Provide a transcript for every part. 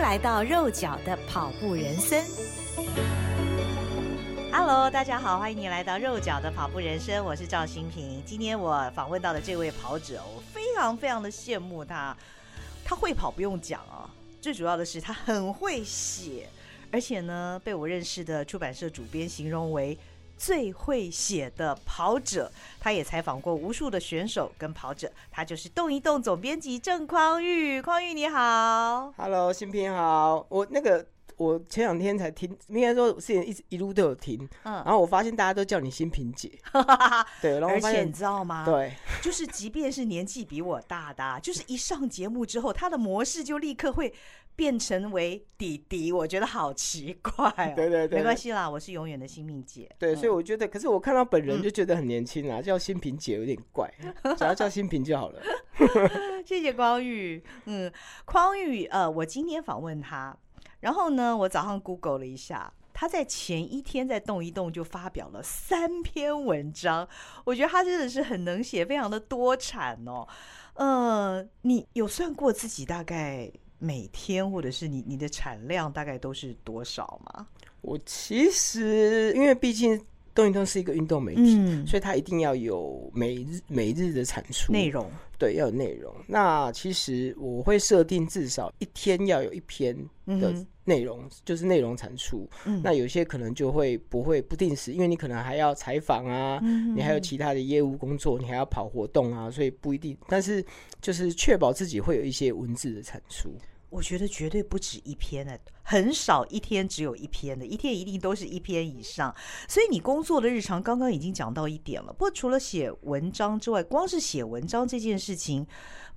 来到肉脚的跑步人生。Hello，大家好，欢迎你来到肉脚的跑步人生，我是赵新平。今天我访问到的这位跑者，我非常非常的羡慕他。他会跑不用讲啊，最主要的是他很会写，而且呢，被我认识的出版社主编形容为最会写的跑者。他也采访过无数的选手跟跑者，他就是动一动总编辑郑匡玉。匡玉你好，Hello，新平好，我那个。我前两天才听，应该说之前一直一路都有听，嗯，然后我发现大家都叫你新平姐，对，然后而且你知道吗？对，就是即便是年纪比我大的，就是一上节目之后，他的模式就立刻会变成为弟弟，我觉得好奇怪哦。对对对，没关系啦，我是永远的新命姐。对，所以我觉得，可是我看到本人就觉得很年轻啊，叫新平姐有点怪，只要叫新平就好了。谢谢匡玉，嗯，匡玉，呃，我今天访问他。然后呢，我早上 Google 了一下，他在前一天在动一动就发表了三篇文章，我觉得他真的是很能写，非常的多产哦。呃，你有算过自己大概每天或者是你你的产量大概都是多少吗？我其实因为毕竟。动一动是一个运动媒体，嗯，所以它一定要有每日每日的产出内容，对，要有内容。那其实我会设定至少一天要有一篇的内容，嗯，就是内容产出，嗯。那有些可能就会不会不定时，因为你可能还要采访啊，嗯，你还有其他的业务工作，你还要跑活动啊，所以不一定。但是就是确保自己会有一些文字的产出。我觉得绝对不止一篇的，很少一天只有一篇的，一天一定都是一篇以上。所以你工作的日常刚刚已经讲到一点了。不过除了写文章之外，光是写文章这件事情，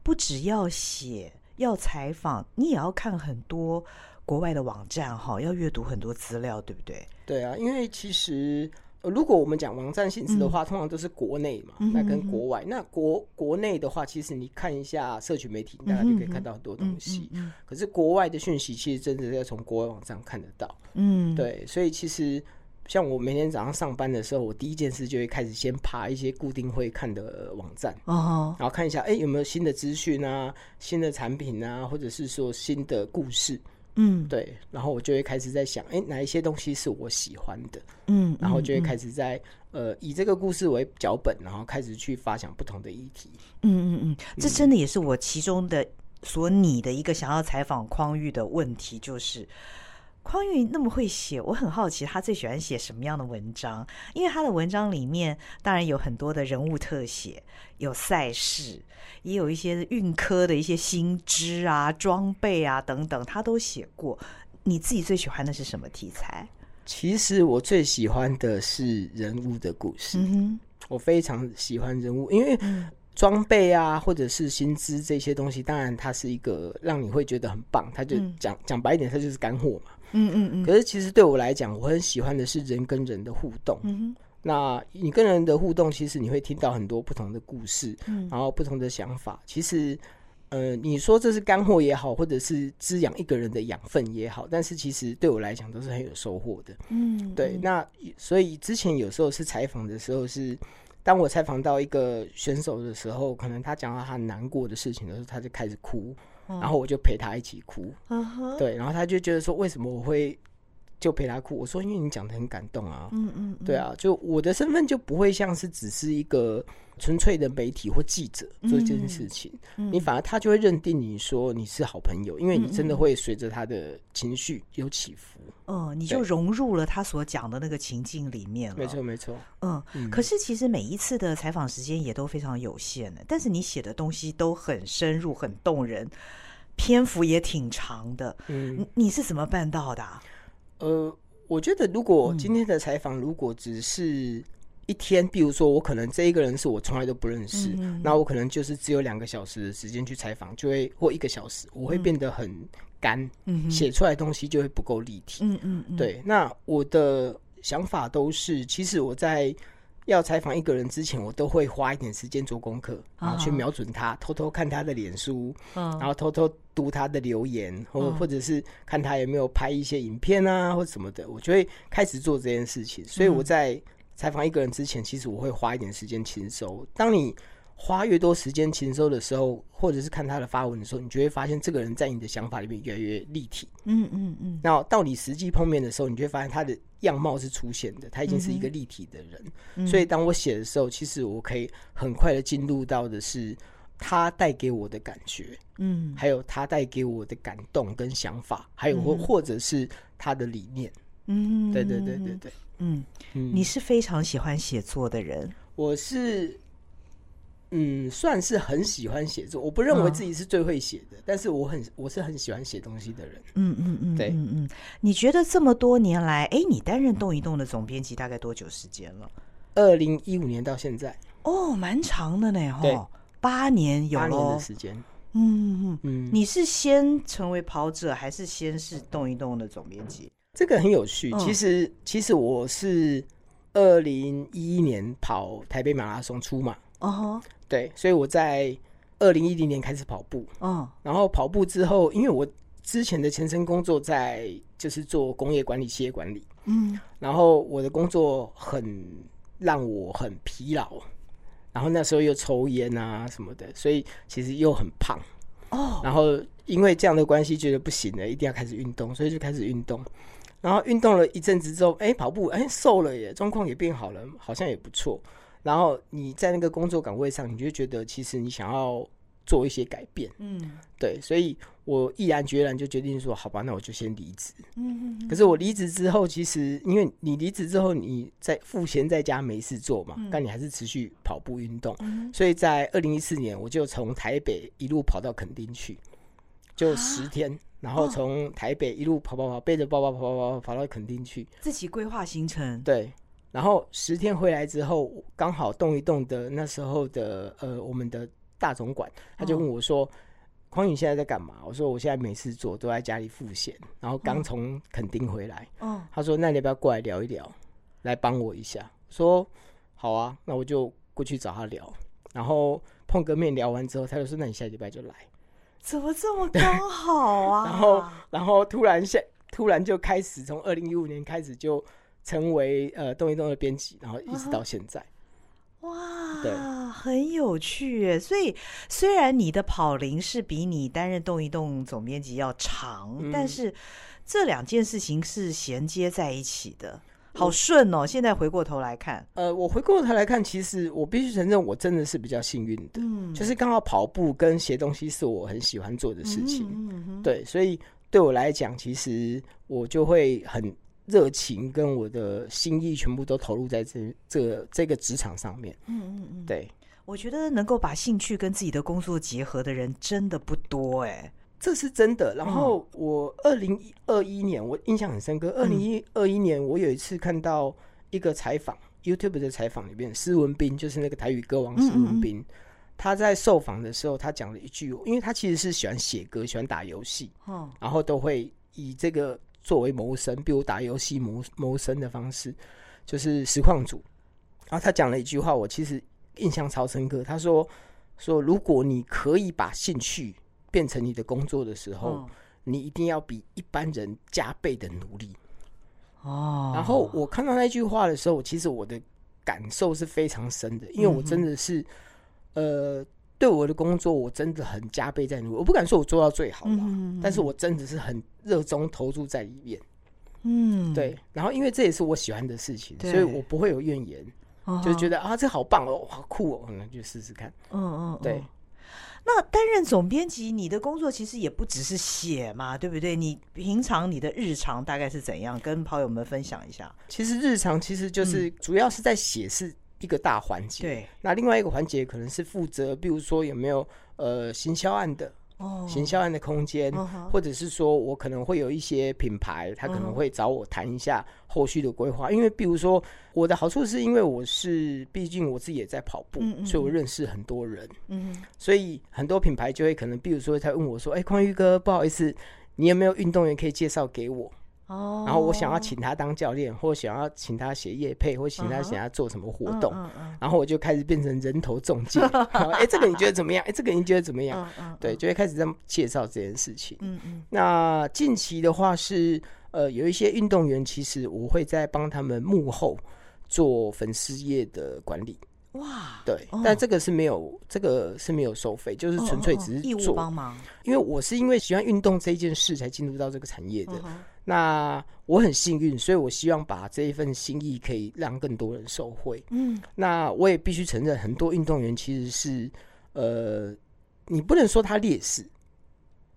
不只要写，要采访，你也要看很多国外的网站哈，要阅读很多资料，对不对？对啊，因为其实。如果我们讲网站形式的话，嗯、通常都是国内嘛，嗯、那跟国外。嗯、那国国内的话，其实你看一下社群媒体，大家就可以看到很多东西。可是国外的讯息，其实真的要从国外网站看得到。嗯，对。所以其实像我每天早上上班的时候，我第一件事就会开始先爬一些固定会看的网站，哦，然后看一下，哎、欸，有没有新的资讯啊，新的产品啊，或者是说新的故事。嗯，对，然后我就会开始在想，哎，哪一些东西是我喜欢的？嗯，然后就会开始在、嗯、呃以这个故事为脚本，然后开始去发想不同的议题。嗯嗯嗯，这真的也是我其中的所拟的一个想要采访匡玉的问题，就是。匡玉那么会写，我很好奇他最喜欢写什么样的文章？因为他的文章里面当然有很多的人物特写，有赛事，也有一些运科的一些新知啊、装备啊等等，他都写过。你自己最喜欢的是什么题材？其实我最喜欢的是人物的故事。嗯哼，我非常喜欢人物，因为装备啊，或者是薪资这些东西，当然它是一个让你会觉得很棒。他就讲讲白一点，它就是干货嘛。嗯嗯嗯，可是其实对我来讲，我很喜欢的是人跟人的互动。嗯哼，那你跟人的互动，其实你会听到很多不同的故事，嗯，然后不同的想法。其实，呃，你说这是干货也好，或者是滋养一个人的养分也好，但是其实对我来讲都是很有收获的。嗯，对。那所以之前有时候是采访的时候，是当我采访到一个选手的时候，可能他讲到他难过的事情的时候，他就开始哭。然后我就陪他一起哭，uh. 对，然后他就觉得说，为什么我会就陪他哭？我说，因为你讲的很感动啊，嗯嗯，对啊，就我的身份就不会像是只是一个纯粹的媒体或记者做这件事情，你反而他就会认定你说你是好朋友，因为你真的会随着他的情绪有起伏。嗯，你就融入了他所讲的那个情境里面了。没错，没错。嗯，嗯，可是其实每一次的采访时间也都非常有限的，但是你写的东西都很深入、很动人，篇幅也挺长的。嗯，你是怎么办到的啊？呃，我觉得如果今天的采访如果只是一天，比如说我可能这一个人是我从来都不认识，嗯，那我可能就是只有两个小时的时间去采访，就会或一个小时，我会变得很。干，写出来的东西就会不够立体。嗯嗯，嗯，对。那我的想法都是，其实我在要采访一个人之前，我都会花一点时间做功课，然后去瞄准他，偷偷看他的脸书，然后偷偷读他的留言，或或者是看他有没有拍一些影片啊，或者什么的，我就会开始做这件事情。所以我在采访一个人之前，其实我会花一点时间轻松。当你花越多时间勤收的时候，或者是看他的发文的时候，你就会发现这个人在你的想法里面越来越立体。嗯嗯嗯。然后到你实际碰面的时候，你就会发现他的样貌是出现的，他已经是一个立体的人。嗯、所以当我写的时候，其实我可以很快的进入到的是他带给我的感觉，嗯，还有他带给我的感动跟想法，还有或或者是他的理念。嗯，对对对对对。嗯嗯，你是非常喜欢写作的人，我是。嗯，算是很喜欢写作。我不认为自己是最会写的，嗯、但是我很我是很喜欢写东西的人。嗯嗯嗯，对，嗯嗯。你觉得这么多年来，哎，你担任动一动的总编辑大概多久时间了？二零一五年到现在。哦，蛮长的呢，哈，八年有八年的时间。嗯嗯嗯。你是先成为跑者，还是先是动一动的总编辑？这个很有趣。其实，嗯、其实我是二零一一年跑台北马拉松出马。哦。对，所以我在二零一零年开始跑步，嗯，然后跑步之后，因为我之前的前身工作在就是做工业管理、企业管理，嗯，然后我的工作很让我很疲劳，然后那时候又抽烟啊什么的，所以其实又很胖，哦，然后因为这样的关系，觉得不行了，一定要开始运动，所以就开始运动，然后运动了一阵子之后，哎，跑步，哎，瘦了耶，状况也变好了，好像也不错。然后你在那个工作岗位上，你就觉得其实你想要做一些改变，嗯，对，所以我毅然决然就决定说，好吧，那我就先离职，嗯嗯。可是我离职之后，其实因为你离职之后，你在赋闲在家没事做嘛，但你还是持续跑步运动，所以在二零一四年，我就从台北一路跑到垦丁去，就十天，然后从台北一路跑跑跑，背着包包跑跑跑跑到垦丁去，自己规划行程，对。然后十天回来之后，刚好动一动的那时候的呃，我们的大总管他就问我说：“匡宇现在在干嘛？”我说：“我现在没事做，都在家里赋闲。然后刚从垦丁回来。”他说：“那你要不要过来聊一聊，来帮我一下？”说：“好啊，那我就过去找他聊。”然后碰个面聊完之后，他就说：“那你下礼拜就来。”怎么这么刚好啊？然后，然后突然下，突然就开始从二零一五年开始就。成为呃动一动的编辑，然后一直到现在，啊、哇，对，很有趣耶。所以虽然你的跑龄是比你担任动一动总编辑要长，嗯、但是这两件事情是衔接在一起的，好顺哦。我现在回过头来看，呃，我回过头来看，其实我必须承认，我真的是比较幸运的，嗯，就是刚好跑步跟写东西是我很喜欢做的事情，嗯嗯嗯，对，所以对我来讲，其实我就会很。热情跟我的心意全部都投入在这这这个职场上面。嗯嗯嗯，对，我觉得能够把兴趣跟自己的工作结合的人真的不多哎、欸，这是真的。然后我二零二一年我印象很深刻，二零二一年我有一次看到一个采访、嗯、YouTube 的采访里面，施文斌就是那个台语歌王施文斌，嗯嗯他在受访的时候他讲了一句，因为他其实是喜欢写歌、喜欢打游戏，哦，然后都会以这个。作为谋生，比如打游戏谋谋生的方式，就是实况组。然后他讲了一句话，我其实印象超深刻。他说：“说如果你可以把兴趣变成你的工作的时候，哦、你一定要比一般人加倍的努力。”哦。然后我看到那句话的时候，其实我的感受是非常深的，因为我真的是，嗯、呃。对我的工作，我真的很加倍在努力。我不敢说我做到最好，嗯，但是我真的是很热衷投注在里面。嗯，对。然后，因为这也是我喜欢的事情，所以我不会有怨言，就觉得啊，这好棒哦，好酷哦，那就试试看。嗯嗯，对。那担任总编辑，你的工作其实也不只是写嘛，对不对？你平常你的日常大概是怎样？跟跑友们分享一下。其实日常其实就是主要是在写是。一个大环节，对。那另外一个环节可能是负责，比如说有没有呃行销案的，哦，行销案的空间，哦，或者是说我可能会有一些品牌，他可能会找我谈一下后续的规划。因为比如说我的好处是因为我是，毕竟我自己也在跑步，嗯嗯，所以我认识很多人，嗯，所以很多品牌就会可能，比如说他问我说：“哎，匡玉哥，不好意思，你有没有运动员可以介绍给我？”哦，然后我想要请他当教练，或想要请他写业配，或请他想要做什么活动，然后我就开始变成人头中介。哎，这个你觉得怎么样？哎，这个你觉得怎么样？对，就会开始这么介绍这件事情。嗯嗯。那近期的话是，呃，有一些运动员，其实我会在帮他们幕后做粉丝业的管理。哇，对，哦、但这个是没有，这个是没有收费，就是纯粹只是做、哦哦哦、义务帮忙。因为我是因为喜欢运动这一件事才进入到这个产业的。嗯、那我很幸运，所以我希望把这一份心意可以让更多人受惠。嗯，那我也必须承认，很多运动员其实是，呃，你不能说他劣势，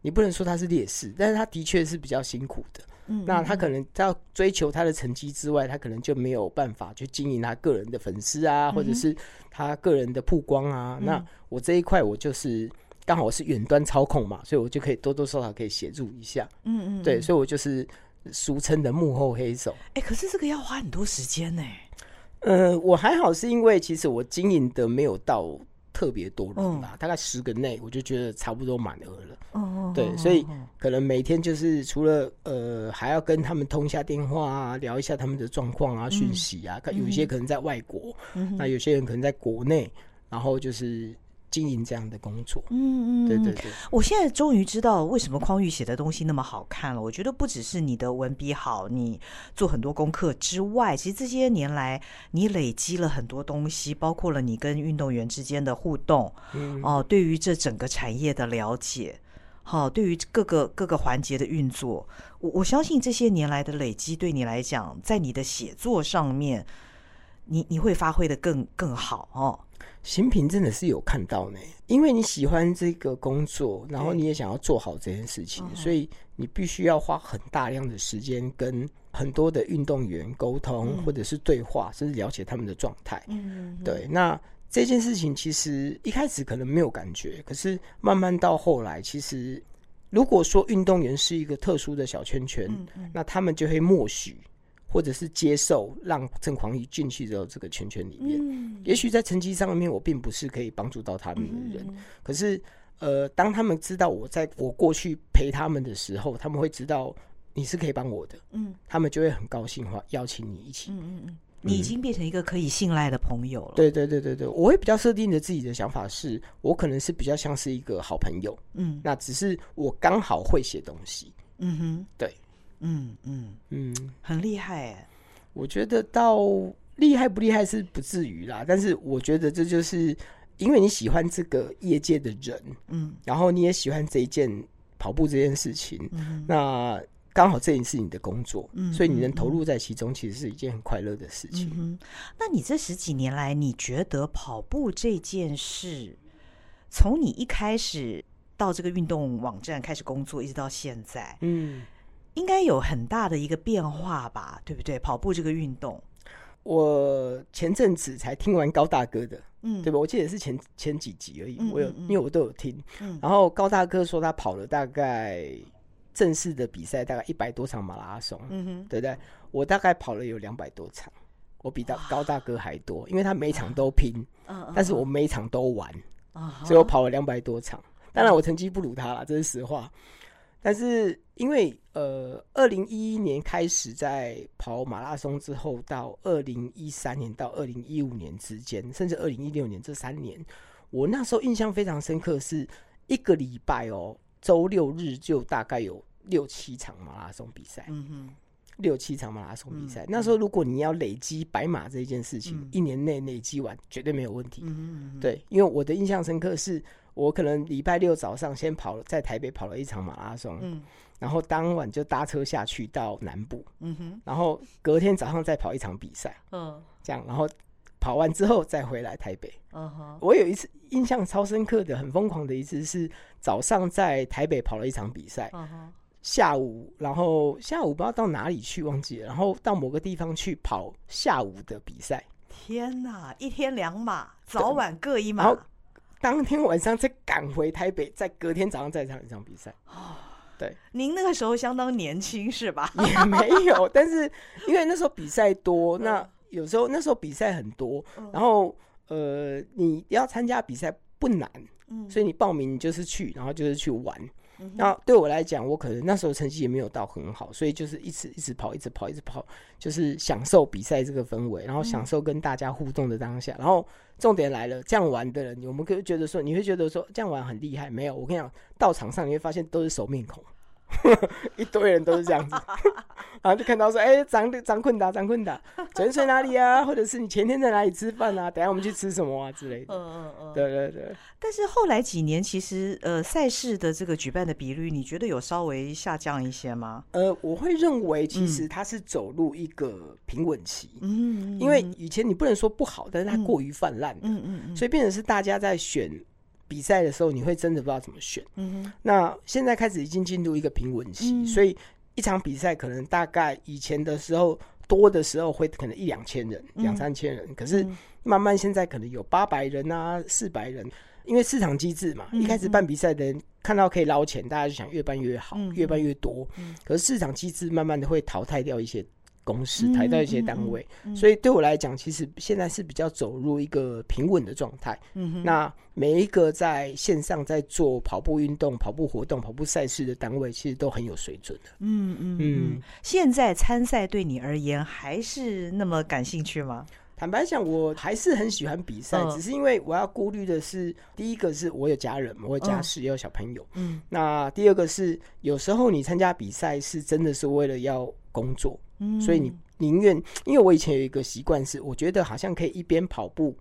你不能说他是劣势，但是他的确是比较辛苦的。嗯，那他可能在要追求他的成绩之外，他可能就没有办法去经营他个人的粉丝啊，或者是他个人的曝光啊。那我这一块我就是刚好我是远端操控嘛，所以我就可以多多少少可以协助一下。嗯嗯，对，所以我就是俗称的幕后黑手。哎，可是这个要花很多时间呢。呃，我还好，是因为其实我经营的没有到。特别多人吧，大概十个内，我就觉得差不多满额了。哦，对，所以可能每天就是除了呃，还要跟他们通一下电话啊，聊一下他们的状况啊、讯息啊。有一些可能在外国，那有些人可能在国内，然后就是。经营这样的工作，嗯嗯，对对对，我现在终于知道为什么匡玉写的东西那么好看了。我觉得不只是你的文笔好，你做很多功课之外，其实这些年来你累积了很多东西，包括了你跟运动员之间的互动，嗯。哦，对于这整个产业的了解，好，对于各个各个环节的运作，我我相信这些年来的累积对你来讲，在你的写作上面，你你会发挥的更更好哦。新平真的是有看到呢，因为你喜欢这个工作，然后你也想要做好这件事情，所以你必须要花很大量的时间跟很多的运动员沟通，或者是对话，甚至了解他们的状态。嗯，对。那这件事情其实一开始可能没有感觉，可是慢慢到后来，其实如果说运动员是一个特殊的小圈圈，那他们就会默许。或者是接受让郑狂宇进去到这个圈圈里面，嗯、也许在成绩上面我并不是可以帮助到他们的人，嗯、可是呃，当他们知道我在我过去陪他们的时候，他们会知道你是可以帮我的，嗯，他们就会很高兴的话邀请你一起，嗯嗯。嗯，你已经变成一个可以信赖的朋友了。对对对对对，我会比较设定的自己的想法是，我可能是比较像是一个好朋友，嗯，那只是我刚好会写东西，嗯哼，对。嗯嗯嗯，很厉害哎！我觉得到厉害不厉害是不至于啦，但是我觉得这就是因为你喜欢这个业界的人，嗯，然后你也喜欢这一件跑步这件事情，嗯，那刚好这也是你的工作，嗯，所以你能投入在其中，其实是一件很快乐的事情。嗯，那你这十几年来，你觉得跑步这件事，从你一开始到这个运动网站开始工作，一直到现在，嗯。应该有很大的一个变化吧，对不对？跑步这个运动，我前阵子才听完高大哥的，嗯，对吧？我记得是前前几集而已，嗯、我有，因为我都有听。嗯、然后高大哥说他跑了大概正式的比赛大概一百多场马拉松，嗯哼，对不对？我大概跑了有两百多场，我比大高大哥还多，因为他每场都拼，嗯，但是我每场都玩，嗯，所以我跑了两百多场。当然我成绩不如他了，这是实话。但是因为呃，二零一一年开始在跑马拉松之后，到二零一三年到二零一五年之间，甚至二零一六年这三年，我那时候印象非常深刻，是一个礼拜哦，周六日就大概有六七场马拉松比赛，嗯哼，六七场马拉松比赛。嗯、那时候如果你要累积百马这一件事情，嗯、一年内累积完绝对没有问题，对，因为我的印象深刻是。我可能礼拜六早上先跑了，在台北跑了一场马拉松，嗯，然后当晚就搭车下去到南部，嗯哼，然后隔天早上再跑一场比赛，嗯，这样，然后跑完之后再回来台北，嗯哼，我有一次印象超深刻的、很疯狂的一次是早上在台北跑了一场比赛，嗯哼，下午然后下午不知道到哪里去忘记了，然后到某个地方去跑下午的比赛，天哪，一天两马，早晚各一马。当天晚上再赶回台北，再隔天早上再上一场比赛。哦，对，您那个时候相当年轻是吧？也没有，但是因为那时候比赛多，那有时候那时候比赛很多，然后呃，你要参加比赛不难，所以你报名就是去，然后就是去玩。那对我来讲，我可能那时候成绩也没有到很好，所以就是一直一直跑，一直跑，一直跑，就是享受比赛这个氛围，然后享受跟大家互动的当下。然后重点来了，这样玩的人，我们可以觉得说，你会觉得说这样玩很厉害？没有，我跟你讲，到场上你会发现都是熟面孔。一堆人都是这样子。然后就看到说，哎、欸，张张坤达，张坤达，昨天睡哪里啊？或者是你前天在哪里吃饭啊？等下我们去吃什么啊之类的。嗯嗯嗯，对对对。但是后来几年，其实呃，赛事的这个举办的比率，你觉得有稍微下降一些吗？呃，我会认为其实它是走入一个平稳期。嗯，因为以前你不能说不好，但是它过于泛滥。嗯嗯嗯。所以变成是大家在选比赛的时候，你会真的不知道怎么选。嗯哼。那现在开始已经进入一个平稳期，嗯、所以。一场比赛可能大概以前的时候多的时候会可能一两千人，两三千人，可是慢慢现在可能有八百人啊，四百人，因为市场机制嘛，一开始办比赛的人看到可以捞钱，大家就想越办越好，越办越多，可是市场机制慢慢的会淘汰掉一些。公司抬到一些单位，嗯嗯嗯、所以对我来讲，其实现在是比较走入一个平稳的状态。嗯哼，那每一个在线上在做跑步运动、跑步活动、跑步赛事的单位，其实都很有水准的。嗯嗯嗯。现在参赛对你而言还是那么感兴趣吗？坦白讲，我还是很喜欢比赛，只是因为我要顾虑的是，第一个是我有家人，我有家室，也有小朋友。嗯。那第二个是，有时候你参加比赛是真的是为了要工作。嗯，所以你宁愿，因为我以前有一个习惯是，我觉得好像可以一边跑步，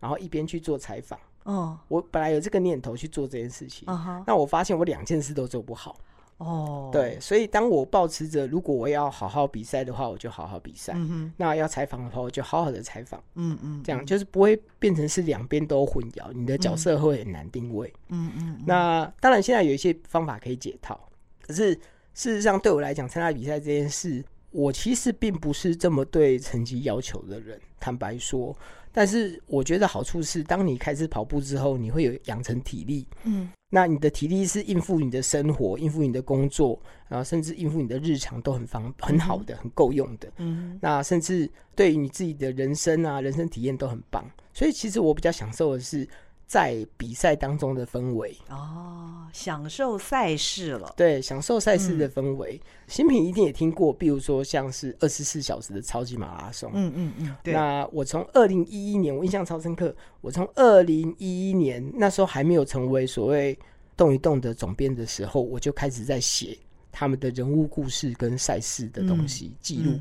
然后一边去做采访。哦，我本来有这个念头去做这件事情，那我发现我两件事都做不好。哦，对，所以当我保持着如果我要好好比赛的话，我就好好比赛。嗯，那要采访的话，我就好好的采访。嗯嗯，这样就是不会变成是两边都混淆，你的角色会很难定位。嗯嗯，那当然现在有一些方法可以解套，可是事实上对我来讲，参加比赛这件事。我其实并不是这么对成绩要求的人，坦白说。但是我觉得好处是，当你开始跑步之后，你会有养成体力。嗯，那你的体力是应付你的生活、应付你的工作，然后甚至应付你的日常都很方很好的、很够用的。嗯，那甚至对于你自己的人生啊、人生体验都很棒。所以其实我比较享受的是。在比赛当中的氛围哦，享受赛事了。对，享受赛事的氛围。新品一定也听过，比如说像是二十四小时的超级马拉松。嗯嗯嗯。对。那我从二零一一年，我印象超深刻。我从二零一一年那时候还没有成为所谓动一动的总编的时候，我就开始在写他们的人物故事跟赛事的东西记录。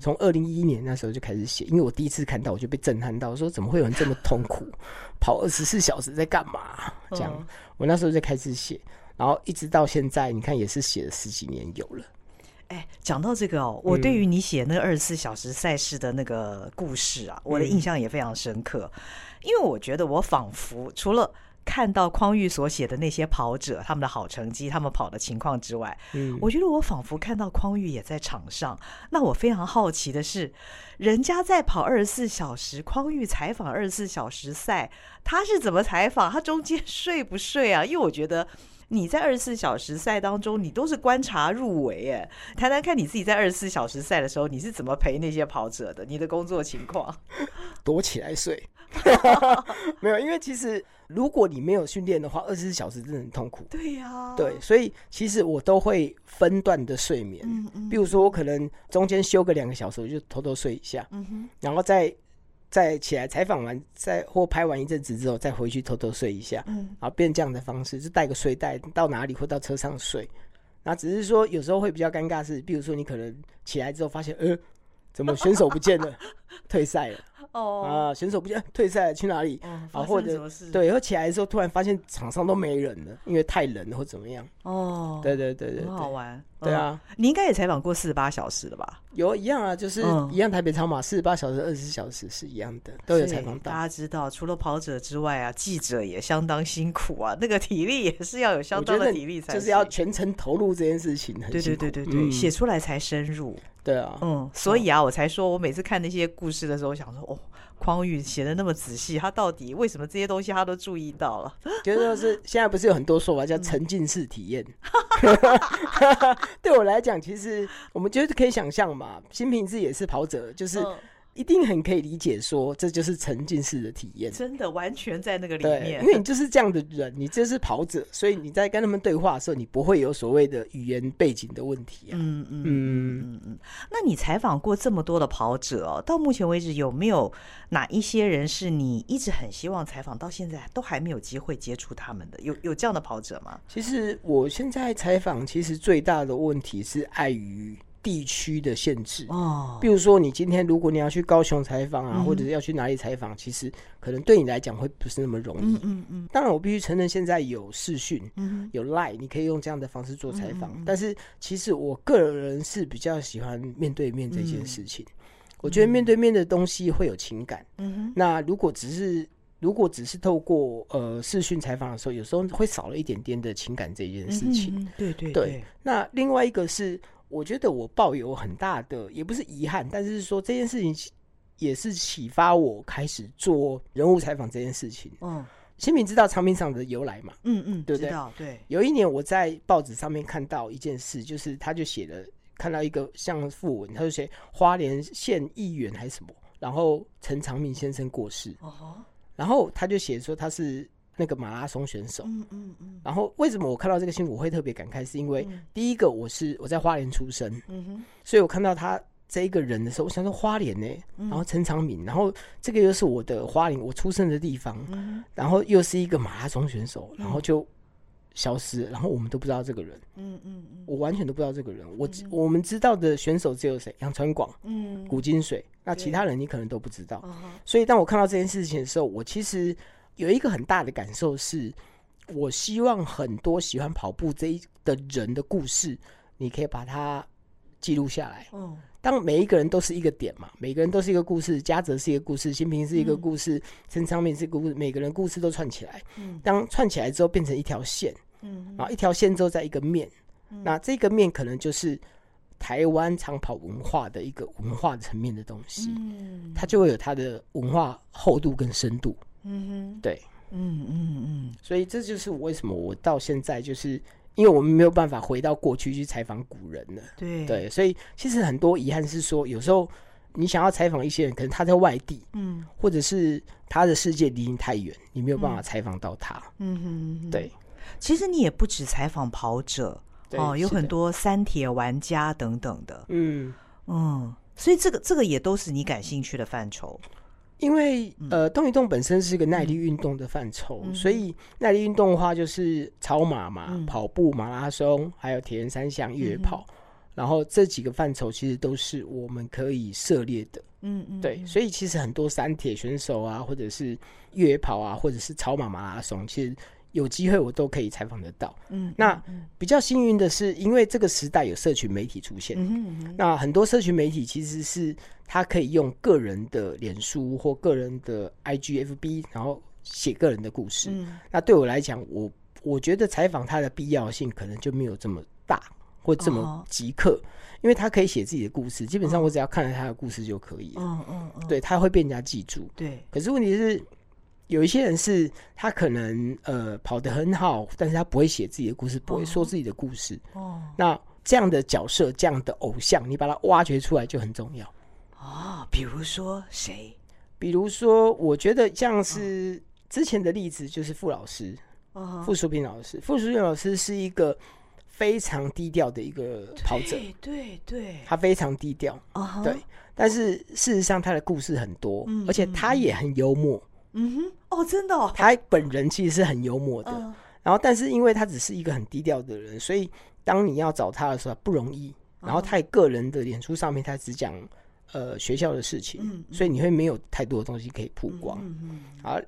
从二零一一年那时候就开始写，因为我第一次看到我就被震撼到，说怎么会有人这么痛苦，跑二十四小时在干嘛？这样，我那时候就开始写，然后一直到现在，你看也是写了十几年有了。哎，讲到这个哦，我对于你写那个二十四小时赛事的那个故事啊，我的印象也非常深刻，因为我觉得我仿佛除了。看到匡玉所写的那些跑者，他们的好成绩，他们跑的情况之外，嗯，我觉得我仿佛看到匡玉也在场上。那我非常好奇的是，人家在跑二十四小时，匡玉采访二十四小时赛，他是怎么采访？他中间睡不睡啊？因为我觉得你在二十四小时赛当中，你都是观察入围。哎，谈谈看你自己在二十四小时赛的时候，你是怎么陪那些跑者的？你的工作情况？躲起来睡。没有，因为其实如果你没有训练的话，二十四小时真的很痛苦。对呀、啊，对，所以其实我都会分段的睡眠。嗯嗯，比如说我可能中间休个两个小时，我就偷偷睡一下。嗯哼，然后再再起来采访完，再或拍完一阵子之后，再回去偷偷睡一下。嗯，然后变这样的方式，就带个睡袋到哪里或到车上睡。那只是说有时候会比较尴尬是，比如说你可能起来之后发现，呃，怎么选手不见了，退赛了。哦啊，选手不见退赛去哪里？啊，或者对，然后起来的时候突然发现场上都没人了，因为太冷了或怎么样。哦，对对对对，很好玩。对啊，你应该也采访过四十八小时的吧？有一样啊，就是一样台北超马四十八小时、二十四小时是一样的，都有采访到。大家知道，除了跑者之外啊，记者也相当辛苦啊，那个体力也是要有相当的体力才，就是要全程投入这件事情。对对对对对，写出来才深入。对啊，嗯，所以啊，我才说我每次看那些故事的时候，我想说哦。匡裕写的那么仔细，他到底为什么这些东西他都注意到了？就是说是现在不是有很多说法叫沉浸式体验？对我来讲，其实我们就是可以想象嘛，新平自己也是跑者，就是一定很可以理解，说这就是沉浸式的体验，真的完全在那个里面。因为你就是这样的人，你就是跑者，所以你在跟他们对话的时候，你不会有所谓的语言背景的问题啊。嗯嗯嗯嗯嗯。那你采访过这么多的跑者哦，到目前为止有没有哪一些人是你一直很希望采访，到现在都还没有机会接触他们的？有有这样的跑者吗？其实我现在采访，其实最大的问题是碍于。地区的限制哦，比如说你今天如果你要去高雄采访啊，嗯、或者是要去哪里采访，其实可能对你来讲会不是那么容易。嗯嗯，嗯。当然，我必须承认现在有视讯，嗯，有 Line，你可以用这样的方式做采访。但是其实我个人是比较喜欢面对面这件事情。嗯、我觉得面对面的东西会有情感。嗯，那如果只是如果只是透过呃视讯采访的时候，有时候会少了一点点的情感这件事情。对对，对。那另外一个是。我觉得我抱有很大的，也不是遗憾，但是说这件事情也是启发我开始做人物采访这件事情。嗯，新民知道长平厂的由来嘛？嗯嗯，对不对？对。有一年我在报纸上面看到一件事，就是他就写了，看到一个像副文，他就写花莲县议员还是什么，然后陈长明先生过世。哦。然后他就写说他是。那个马拉松选手，嗯嗯嗯，然后为什么我看到这个新闻我会特别感慨？是因为第一个我是我在花莲出生，嗯哼，所以我看到他这一个人的时候，我想说花莲呢，然后陈长敏，然后这个又是我的花莲，我出生的地方，然后又是一个马拉松选手，然后就消失，然后我们都不知道这个人，嗯嗯嗯，我完全都不知道这个人，我我们知道的选手只有谁？杨传广，嗯，古金水，那其他人你可能都不知道，所以当我看到这件事情的时候，我其实。有一个很大的感受是，我希望很多喜欢跑步这一的人的故事，你可以把它记录下来。嗯，当每一个人都是一个点嘛，每个人都是一个故事，嘉泽是一个故事，新平是一个故事，陈昌明是一个故事，每个人故事都串起来。嗯，当串起来之后变成一条线，嗯，然后一条线之后在一个面，那这个面可能就是台湾长跑文化的一个文化层面的东西。嗯，它就会有它的文化厚度跟深度。嗯哼，对，嗯嗯嗯，所以这就是我为什么我到现在就是因为我们没有办法回到过去去采访古人了，对。对，所以其实很多遗憾是说，有时候你想要采访一些人，可能他在外地，嗯，或者是他的世界离你太远，你没有办法采访到他，嗯哼，对。其实你也不止采访跑者哦，有很多三铁玩家等等的，嗯。嗯，所以这个这个也都是你感兴趣的范畴。因为呃，动一动本身是一个耐力运动的范畴，嗯、所以耐力运动的话就是超马嘛、嗯、跑步、马拉松，还有铁人三项、越野跑，嗯、然后这几个范畴其实都是我们可以涉猎的。嗯嗯，对，所以其实很多山铁选手啊，或者是越野跑啊，或者是超马、马拉松，其实。有机会我都可以采访得到。嗯，那比较幸运的是，因为这个时代有社群媒体出现。嗯，那很多社群媒体其实是他可以用个人的脸书或个人的 IGFB，然后写个人的故事。嗯，那对我来讲，我我觉得采访他的必要性可能就没有这么大或这么即刻，因为他可以写自己的故事，基本上我只要看了他的故事就可以了。嗯嗯，对，他会被人家记住。对，可是问题是。有一些人是他可能呃跑得很好，但是他不会写自己的故事，不会说自己的故事。哦，那这样的角色，这样的偶像，你把它挖掘出来就很重要。哦，比如说谁？比如说，我觉得像是之前的例子，就是傅老师，哦，傅淑萍老师。傅淑萍老师是一个非常低调的一个跑者，对对对，他非常低调。哦，对，但是事实上他的故事很多，而且他也很幽默。嗯哼，哦，真的哦，他本人其实是很幽默的，呃、然后但是因为他只是一个很低调的人，所以当你要找他的时候不容易。然后他也个人的脸书上面他只讲呃学校的事情，所以你会没有太多的东西可以曝光。嗯嗯嗯、好，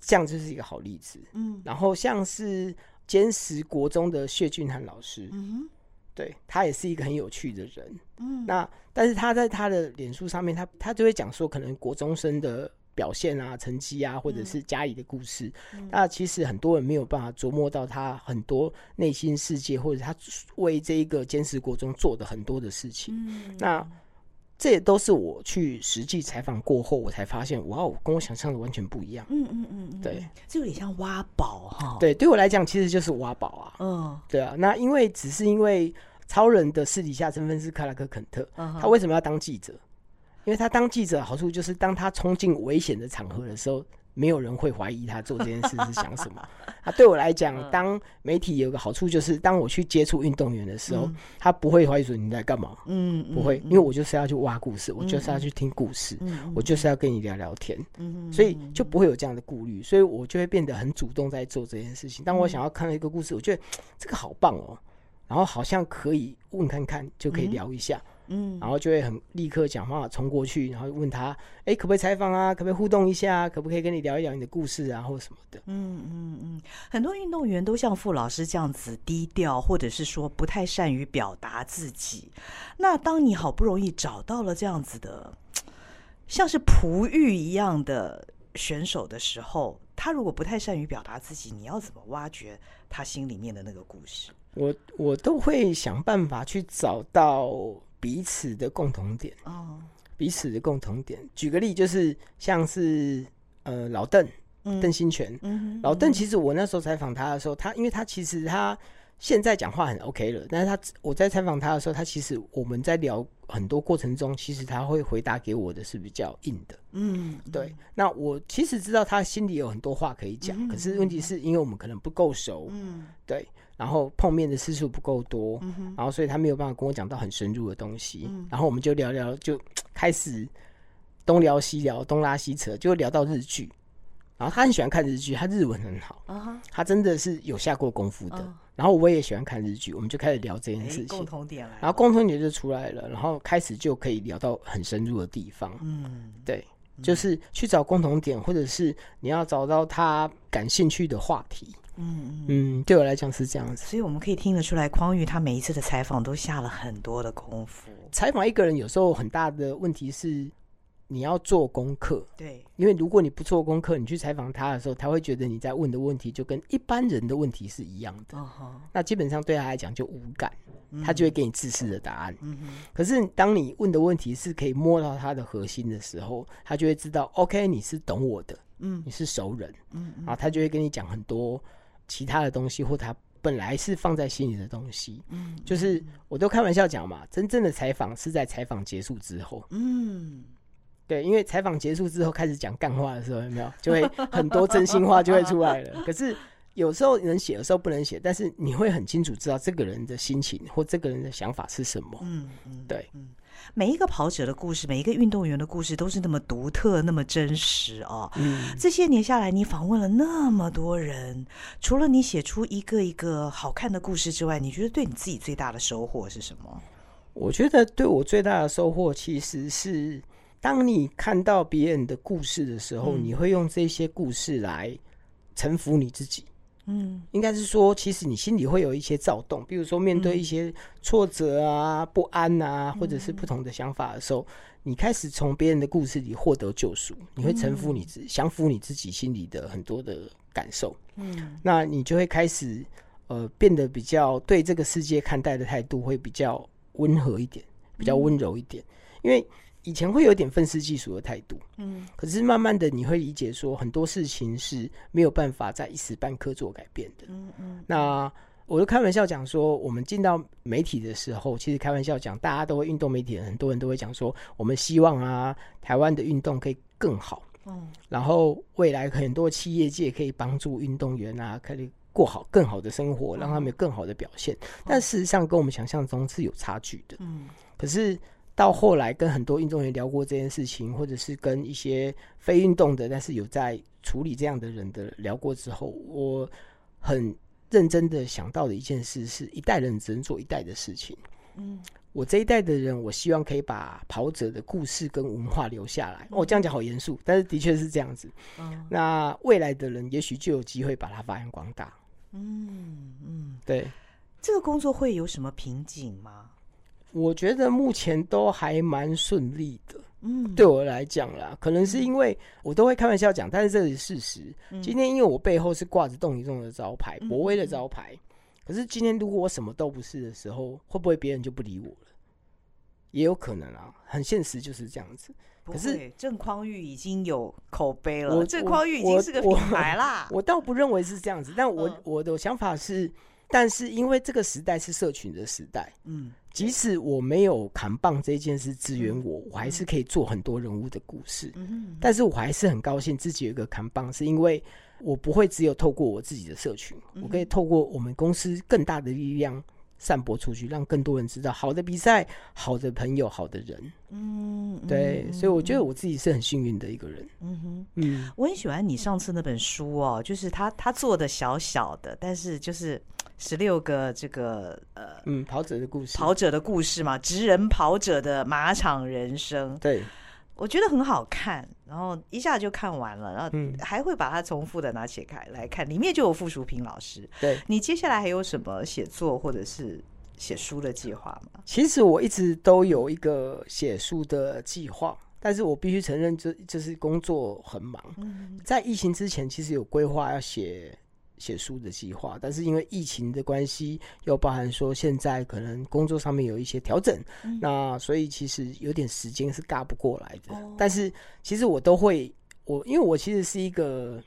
这样就是一个好例子。嗯，然后像是坚持国中的谢俊涵老师，嗯，对，他也是一个很有趣的人。嗯，那但是他在他的脸书上面，他他就会讲说，可能国中生的。表现啊，成绩啊，或者是家里的故事，嗯、那其实很多人没有办法琢磨到他很多内心世界，或者他为这一个坚持国中做的很多的事情。嗯、那这也都是我去实际采访过后，我才发现，哇，跟我想象的完全不一样。嗯嗯嗯，对，这有点像挖宝哈。对，对我来讲，其实就是挖宝啊。嗯，对啊。那因为只是因为超人的私底下身份是克拉克肯特，嗯、他为什么要当记者？因为他当记者好处就是，当他冲进危险的场合的时候。没有人会怀疑他做这件事是想什么。啊，对我来讲，当媒体有个好处就是，当我去接触运动员的时候，他不会怀疑说你在干嘛。嗯，不会，因为我就是要去挖故事，我就是要去听故事，我就是要跟你聊聊天。嗯，所以就不会有这样的顾虑，所以我就会变得很主动在做这件事情。当我想要看到一个故事，我觉得这个好棒哦，然后好像可以问看看，就可以聊一下。嗯，然后就会很立刻讲话冲过去，然后问他，哎、欸，可不可以采访啊？可不可以互动一下？可不可以跟你聊一聊你的故事啊，或什么的？嗯嗯嗯，很多运动员都像傅老师这样子低调，或者是说不太善于表达自己。那当你好不容易找到了这样子的，像是璞玉一样的选手的时候，他如果不太善于表达自己，你要怎么挖掘他心里面的那个故事？我我都会想办法去找到。彼此的共同点哦，彼此的共同点。举个例，就是像是呃老邓，邓新全，嗯，老邓其实我那时候采访他的时候，他因为他其实他现在讲话很 OK 了，但是他我在采访他的时候，他其实我们在聊很多过程中，其实他会回答给我的是比较硬的，嗯，对。那我其实知道他心里有很多话可以讲，可是问题是因为我们可能不够熟，嗯，对。然后碰面的次数不够多，嗯、然后所以他没有办法跟我讲到很深入的东西。嗯、然后我们就聊聊，就开始东聊西聊，东拉西扯，就聊到日剧。然后他很喜欢看日剧，他日文很好，他真的是有下过功夫的。啊、然后我也喜欢看日剧，我们就开始聊这件事情。共同点来，然后共同点就出来了，然后开始就可以聊到很深入的地方。嗯，对，就是去找共同点，或者是你要找到他感兴趣的话题。嗯嗯，对我来讲是这样子，所以我们可以听得出来，匡玉他每一次的采访都下了很多的功夫。采访一个人有时候很大的问题是，你要做功课。对，因为如果你不做功课，你去采访他的时候，他会觉得你在问的问题就跟一般人的问题是一样的。Uh huh. 那基本上对他来讲就无感，他就会给你自私的答案。可是当你问的问题是可以摸到他的核心的时候，他就会知道，OK，你是懂我的，嗯，你是熟人，嗯，然后他就会跟你讲很多。其他的东西，或他本来是放在心里的东西，嗯，就是我都开玩笑讲嘛，真正的采访是在采访结束之后，嗯，对，因为采访结束之后开始讲干话的时候，有没有？就会 很多真心话就会出来了。可是有时候能写，有时候不能写，但是你会很清楚知道这个人的心情或这个人的想法是什么，嗯嗯，对。每一个跑者的故事，每一个运动员的故事，都是那么独特，那么真实哦。嗯，这些年下来，你访问了那么多人，除了你写出一个一个好看的故事之外，你觉得对你自己最大的收获是什么？我觉得对我最大的收获，其实是当你看到别人的故事的时候，嗯，你会用这些故事来臣服你自己。嗯，应该是说，其实你心里会有一些躁动，比如说面对一些挫折啊、嗯、不安啊，或者是不同的想法的时候，嗯、你开始从别人的故事里获得救赎，你会臣服你自己，降服你自己心里的很多的感受。嗯，那你就会开始呃变得比较对这个世界看待的态度会比较温和一点，比较温柔一点，因为。以前会有点愤世嫉俗的态度，嗯，可是慢慢的你会理解说很多事情是没有办法在一时半刻做改变的，嗯嗯。那我就开玩笑讲说，我们进到媒体的时候，其实开玩笑讲，大家都会运动媒体的，很多人都会讲说，我们希望啊，台湾的运动可以更好，嗯，然后未来很多企业界可以帮助运动员啊，可以过好更好的生活，让他们有更好的表现。但事实上跟我们想象中是有差距的，嗯，可是。到后来跟很多运动员聊过这件事情，或者是跟一些非运动的，但是有在处理这样的人的聊过之后，我很认真的想到的一件事是，一代人只能做一代的事情。嗯，我这一代的人，我希望可以把跑者的故事跟文化留下来。我这样讲好严肃，但是的确是这样子。嗯，那未来的人也许就有机会把它发扬光大。嗯嗯，对。这个工作会有什么瓶颈吗？我觉得目前都还蛮顺利的，嗯，对我来讲啦，可能是因为我都会开玩笑讲，但是这是事实。嗯、今天因为我背后是挂着动一动的招牌，博威的招牌，嗯、可是今天如果我什么都不是的时候，会不会别人就不理我了？也有可能啊，很现实就是这样子。可是郑匡玉已经有口碑了，郑匡玉已经是个品牌啦。我倒不认为是这样子，但我、嗯、我的想法是。但是因为这个时代是社群的时代，嗯，即使我没有扛棒这件事支援我，我还是可以做很多人物的故事。嗯，但是我还是很高兴自己有一个扛棒，是因为我不会只有透过我自己的社群，我可以透过我们公司更大的力量。散播出去，让更多人知道好的比赛、好的朋友、好的人。嗯，对，嗯、所以我觉得我自己是很幸运的一个人。嗯哼，嗯，我很喜欢你上次那本书哦，就是他他做的小小的，但是就是十六个这个呃，嗯，跑者的故事，跑者的故事嘛，职人跑者的马场人生。对。我觉得很好看，然后一下就看完了，然后还会把它重复的拿起来来看，里面就有傅淑萍老师。对，你接下来还有什么写作或者是写书的计划吗？其实我一直都有一个写书的计划，但是我必须承认，就就是工作很忙。在疫情之前，其实有规划要写。写书的计划，但是因为疫情的关系，又包含说现在可能工作上面有一些调整，嗯、那所以其实有点时间是嘎不过来的。哦、但是其实我都会，我因为我其实是一个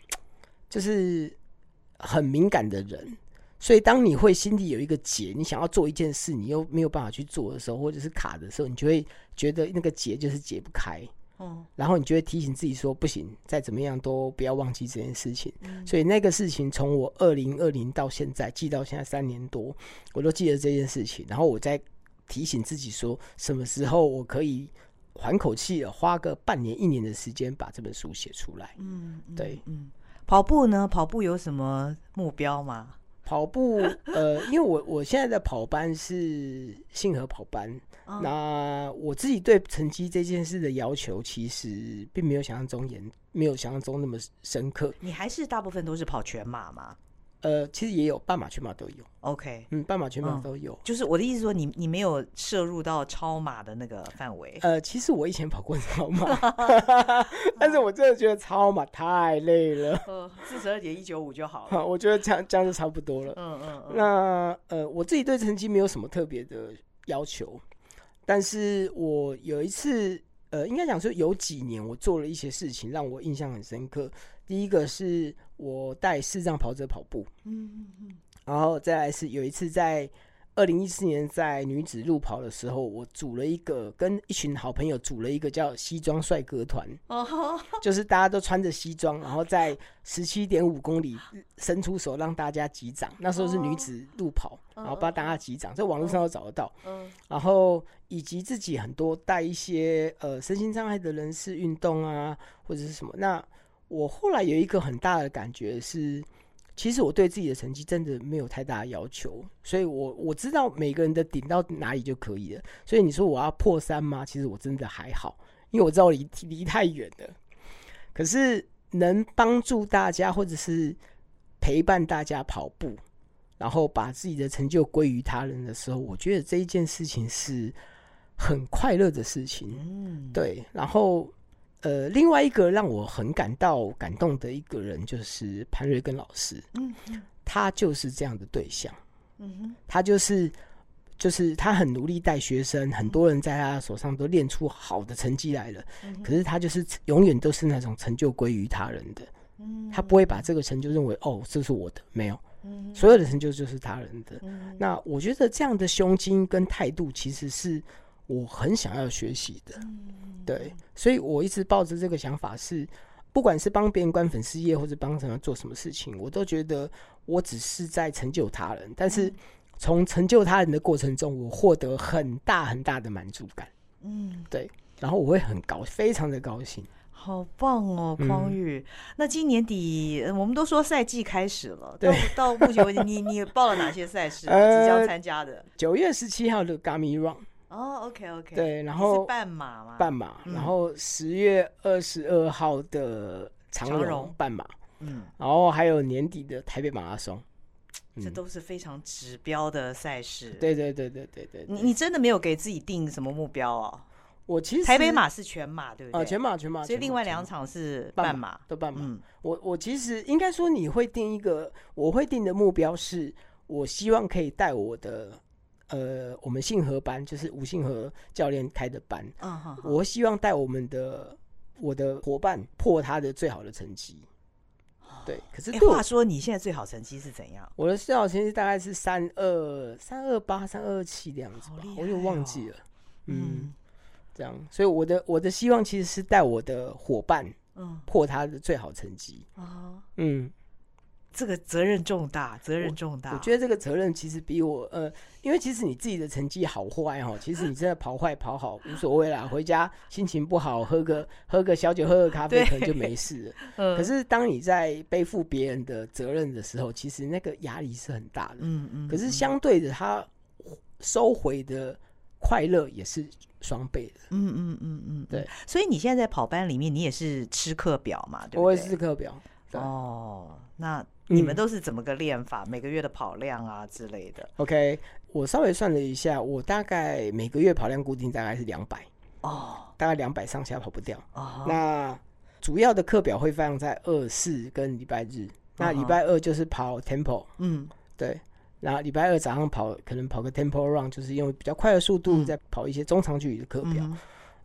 就是很敏感的人，所以当你会心里有一个结，你想要做一件事，你又没有办法去做的时候，或者是卡的时候，你就会觉得那个结就是解不开。嗯，然后你就会提醒自己说，不行，再怎么样都不要忘记这件事情。嗯、所以那个事情从我二零二零到现在记到现在三年多，我都记得这件事情。然后我再提醒自己说，什么时候我可以缓口气，花个半年一年的时间把这本书写出来。嗯，对，嗯，跑步呢？跑步有什么目标吗？跑步，呃，因为我我现在的跑班是信和跑班，哦、那我自己对成绩这件事的要求，其实并没有想象中严，没有想象中那么深刻。你还是大部分都是跑全马吗？呃，其实也有半马、全马都有。OK，嗯，半马、全马都有。就是我的意思说你，你你没有摄入到超马的那个范围。呃，其实我以前跑过超马，但是我真的觉得超马太累了。呃，四十二点一九五就好了。我觉得这样这样就差不多了。嗯嗯。嗯那呃，我自己对成绩没有什么特别的要求，但是我有一次，呃，应该讲说有几年我做了一些事情让我印象很深刻。第一个是我带视障跑者跑步，嗯嗯嗯，然后再来是有一次在二零一四年在女子路跑的时候，我组了一个跟一群好朋友组了一个叫西装帅哥团，哦，就是大家都穿着西装，然后在十七点五公里伸出手让大家击掌，那时候是女子路跑，然后帮大家击掌，在网络上都找得到，嗯，然后以及自己很多带一些呃身心障碍的人士运动啊或者是什么那。我后来有一个很大的感觉是，其实我对自己的成绩真的没有太大的要求，所以我我知道每个人的顶到哪里就可以了。所以你说我要破三吗？其实我真的还好，因为我知道离离太远了。可是能帮助大家或者是陪伴大家跑步，然后把自己的成就归于他人的时候，我觉得这一件事情是很快乐的事情。嗯，对，然后。呃，另外一个让我很感到感动的一个人，就是潘瑞根老师。嗯哼，他就是这样的对象。嗯哼，他就是就是他很努力带学生，很多人在他手上都练出好的成绩来了。嗯，可是他就是永远都是那种成就归于他人的。嗯，他不会把这个成就认为哦，这是我的，没有。所有的成就就是他人的。嗯，那我觉得这样的胸襟跟态度，其实是我很想要学习的。嗯对，所以我一直抱着这个想法是，不管是帮别人关粉丝页，或者帮什么做什么事情，我都觉得我只是在成就他人。但是从成就他人的过程中，我获得很大很大的满足感。嗯，对，然后我会很高，非常的高兴。好棒哦，匡宇。嗯、那今年底我们都说赛季开始了，对到到目前为止，你你报了哪些赛事、啊、即将参加的？九月十七号的 Gami Run。哦、oh，OK OK，对，然后是半马嘛，半马，嗯、然后十月二十二号的长荣半马，嗯，然后还有年底的台北马拉松，嗯、这都是非常指标的赛事。对对对对对对，你你真的没有给自己定什么目标哦？我其实台北马是全马，对不对？啊，全马全马，所以另外两场是半马，都半马。嗯、我我其实应该说，你会定一个，我会定的目标是，我希望可以带我的。呃，我们信和班就是吴信和教练开的班。Uh. 我希望带我们的我的伙伴破他的最好的成绩。对，可是哎，话说你现在最好成绩是怎样？我的最好成绩大概是三二三二八三二七的样子吧，我又忘记了。嗯，这样，所以我的我的希望其实是带我的伙伴，嗯，破他的最好成绩啊，嗯。这个责任重大，责任重大。我，我觉得这个责任其实比我呃，因为其实你自己的成绩好坏哈，其实你真的跑坏跑好无所谓啦。回家心情不好，喝个喝个小酒，喝个咖啡，可能就没事了。嗯。可是当你在背负别人的责任的时候，其实那个压力是很大的。嗯嗯。可是相对的，他收回的快乐也是双倍的。嗯嗯嗯嗯。对。所以你现在在跑班里面，你也是吃课表嘛？对不对？我也是吃课表。哦，那。你们都是怎么个练法？嗯？每个月的跑量啊之类的。OK，我稍微算了一下，我大概每个月跑量固定大概是两百哦，大概两百上下跑不掉。哦，那主要的课表会放在二四跟礼拜日。哦，那礼拜二就是跑 tempo，嗯，对。然后礼拜二早上跑，可能跑个 tempo run，就是用比较快的速度在跑一些中长距离的课表。嗯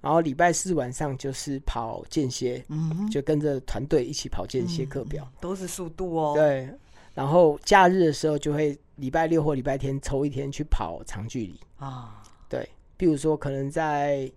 然后礼拜四晚上就是跑间歇，嗯，就跟着团队一起跑间歇课表，嗯，都是速度哦。对，然后假日的时候就会礼拜六或礼拜天抽一天去跑长距离啊。对，比如说可能在，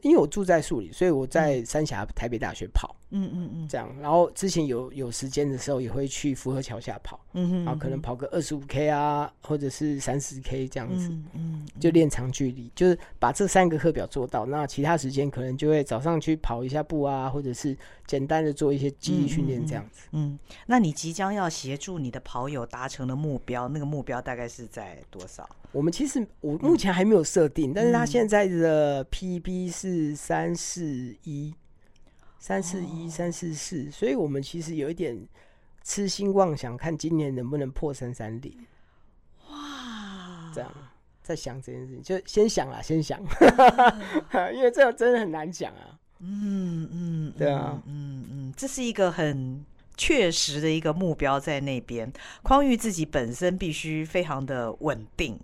因为我住在树里，所以我在三峡台北大学跑。嗯嗯嗯，这样，然后之前有有时间的时候，也会去福和桥下跑，嗯哼，然后可能跑个二十五 K 啊，或者是三十 K 这样子，嗯，嗯，就练长距离，就是把这三个课表做到。那其他时间可能就会早上去跑一下步啊，或者是简单的做一些肌力训练这样子嗯。嗯，那你即将要协助你的跑友达成的目标，那个目标大概是在多少？我们其实我目前还没有设定，嗯，但是他现在的 PB 是三四一。三四一三四四，所以我们其实有一点痴心妄想，看今年能不能破三三零。哇，这样在想这件事情，就先想啦，先想，因为这个真的很难讲啊。嗯嗯，对啊，嗯嗯，这是一个很确实的一个目标在那边。匡玉自己本身必须非常的稳定。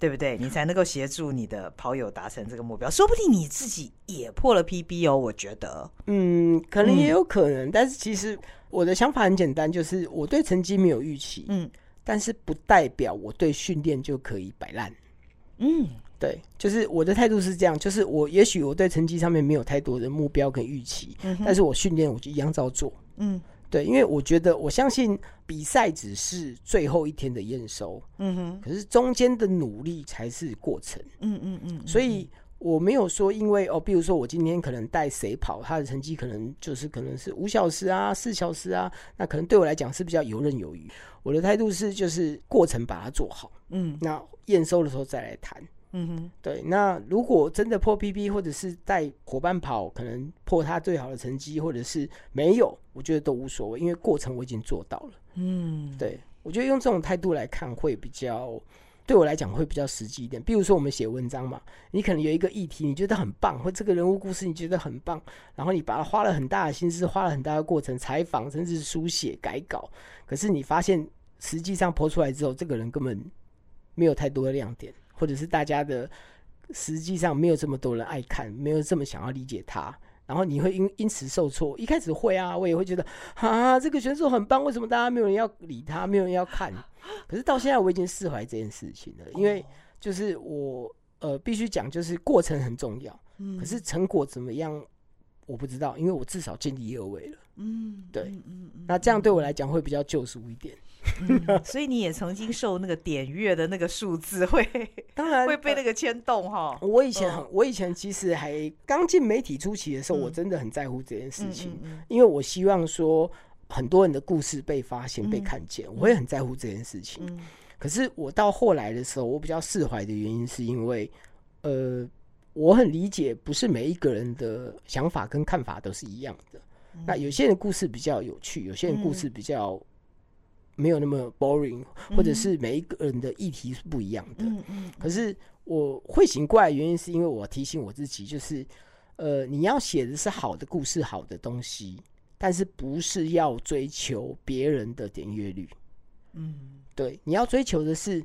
对不对？你才能够协助你的跑友达成这个目标，说不定你自己也破了 PB 哦。我觉得，嗯，可能也有可能。嗯、但是其实我的想法很简单，就是我对成绩没有预期，嗯，但是不代表我对训练就可以摆烂。嗯，对，就是我的态度是这样，就是我也许我对成绩上面没有太多的目标跟预期，嗯，但是我训练我就一样照做。嗯。对，因为我觉得，我相信比赛只是最后一天的验收，嗯哼，可是中间的努力才是过程，嗯嗯嗯，所以我没有说，因为哦，比如说我今天可能带谁跑，他的成绩可能就是可能是五小时啊、四小时啊，那可能对我来讲是比较游刃有余。我的态度是，就是过程把它做好，嗯，那验收的时候再来谈。嗯哼，对。那如果真的破 PB，或者是带伙伴跑，可能破他最好的成绩，或者是没有，我觉得都无所谓，因为过程我已经做到了。嗯，对。我觉得用这种态度来看，会比较对我来讲会比较实际一点。比如说我们写文章嘛，你可能有一个议题，你觉得很棒，或这个人物故事你觉得很棒，然后你把它花了很大的心思，花了很大的过程采访，甚至书写改稿，可是你发现实际上 po 出来之后，这个人根本没有太多的亮点。或者是大家的实际上没有这么多人爱看，没有这么想要理解他，然后你会因因此受挫。一开始会啊，我也会觉得啊，这个选手很棒，为什么大家没有人要理他，没有人要看？可是到现在我已经释怀这件事情了，因为就是我呃必须讲，就是过程很重要，可是成果怎么样我不知道，因为我至少尽力而为了。嗯，对，那这样对我来讲会比较救赎一点。嗯，所以你也曾经受那个点阅的那个数字会，当然会被那个牵动哈。我以前很，我以前其实还刚进媒体初期的时候，我真的很在乎这件事情，因为我希望说很多人的故事被发现、被看见，我也很在乎这件事情。可是我到后来的时候，我比较释怀的原因是因为，呃，我很理解，不是每一个人的想法跟看法都是一样的。那有些人故事比较有趣，有些人故事比较。没有那么 boring，或者是每一个人的议题是不一样的。嗯嗯。可是我会醒过来，原因是因为我提醒我自己，就是呃，你要写的是好的故事，好的东西，但是不是要追求别人的点阅率。嗯，对，你要追求的是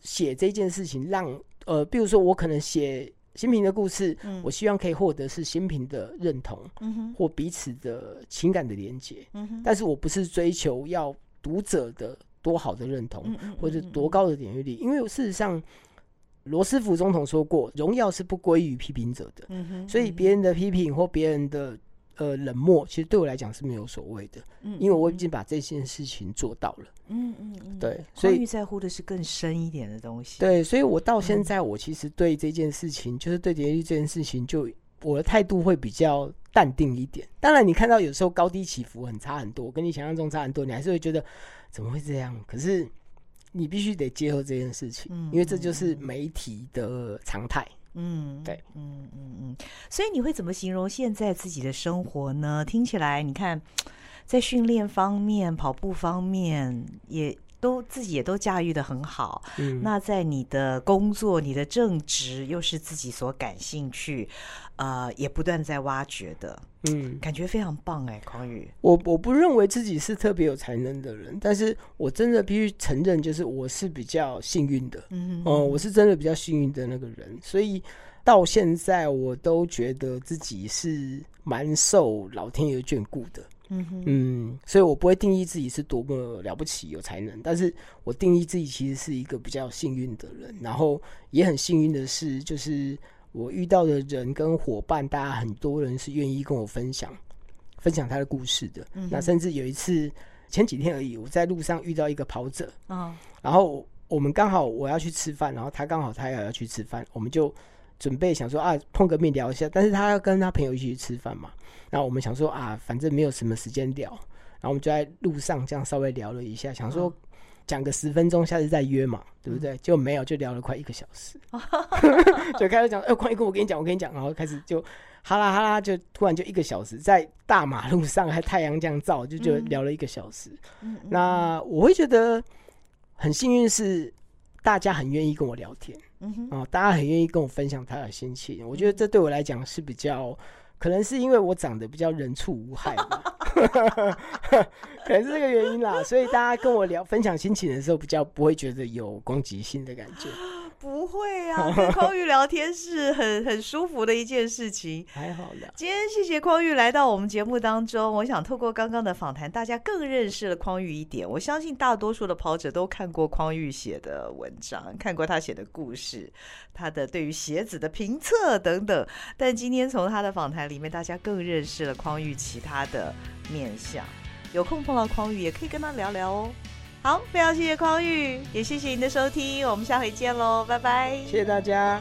写这件事情让呃，比如说我可能写新平的故事，嗯、我希望可以获得是新平的认同，或彼此的情感的连接。但是我不是追求要读者的多好的认同，或者多高的点阅率，因为事实上，罗斯福总统说过，荣耀是不归于批评者的。所以别人的批评或别人的。呃，冷漠其实对我来讲是没有所谓的，嗯，因为我已经把这件事情做到了，嗯嗯嗯，对，所以在乎的是更深一点的东西，对，所以我到现在我其实对这件事情，嗯、就是对点阅率这件事情，就我的态度会比较淡定一点。当然，你看到有时候高低起伏很差很多，跟你想象中差很多，你还是会觉得怎么会这样？可是你必须得接受这件事情，嗯、因为这就是媒体的常态。嗯，对，嗯嗯嗯，所以你会怎么形容现在自己的生活呢？听起来，你看，在训练方面、跑步方面，也都自己也都驾驭的很好。嗯，那在你的工作、你的正职，又是自己所感兴趣，呃，也不断在挖掘的。嗯，感觉非常棒哎，匡宇。我我不认为自己是特别有才能的人，但是我真的必须承认，就是我是比较幸运的。嗯哦、呃，我是真的比较幸运的那个人，所以到现在我都觉得自己是蛮受老天爷眷顾的。嗯哼嗯，所以我不会定义自己是多么了不起有才能，但是我定义自己其实是一个比较幸运的人，然后也很幸运的是，就是。我遇到的人跟伙伴，大家很多人是愿意跟我分享，分享他的故事的。嗯、那甚至有一次，前几天而已，我在路上遇到一个跑者，哦、然后我们刚好我要去吃饭，然后他刚好他也要去吃饭，我们就准备想说啊碰个面聊一下，但是他要跟他朋友一起去吃饭嘛，然后我们想说啊反正没有什么时间聊，然后我们就在路上这样稍微聊了一下，想说。哦讲个十分钟，下次再约嘛，对不对？嗯、就没有，就聊了快一个小时，就开始讲。哎，快一个，我跟你讲，我跟你讲，然后开始就哈啦哈啦，就突然就一个小时，在大马路上，还太阳这样照，就就聊了一个小时。嗯、那我会觉得很幸运，是大家很愿意跟我聊天，嗯哼，啊，大家很愿意跟我分享他的心情。我觉得这对我来讲是比较。可能是因为我长得比较人畜无害嘛，可能是这个原因啦，所以大家跟我聊分享心情的时候，比较不会觉得有攻击性的感觉。不会啊，跟匡玉聊天是很很舒服的一件事情。还好的。今天谢谢匡玉来到我们节目当中，我想透过刚刚的访谈，大家更认识了匡玉一点。我相信大多数的跑者都看过匡玉写的文章，看过他写的故事，他的对于鞋子的评测等等。但今天从他的访谈里面，大家更认识了匡玉其他的面相。有空碰到匡玉，也可以跟他聊聊哦。好，非常谢谢匡宇，也谢谢您的收听，我们下回见喽，拜拜，谢谢大家。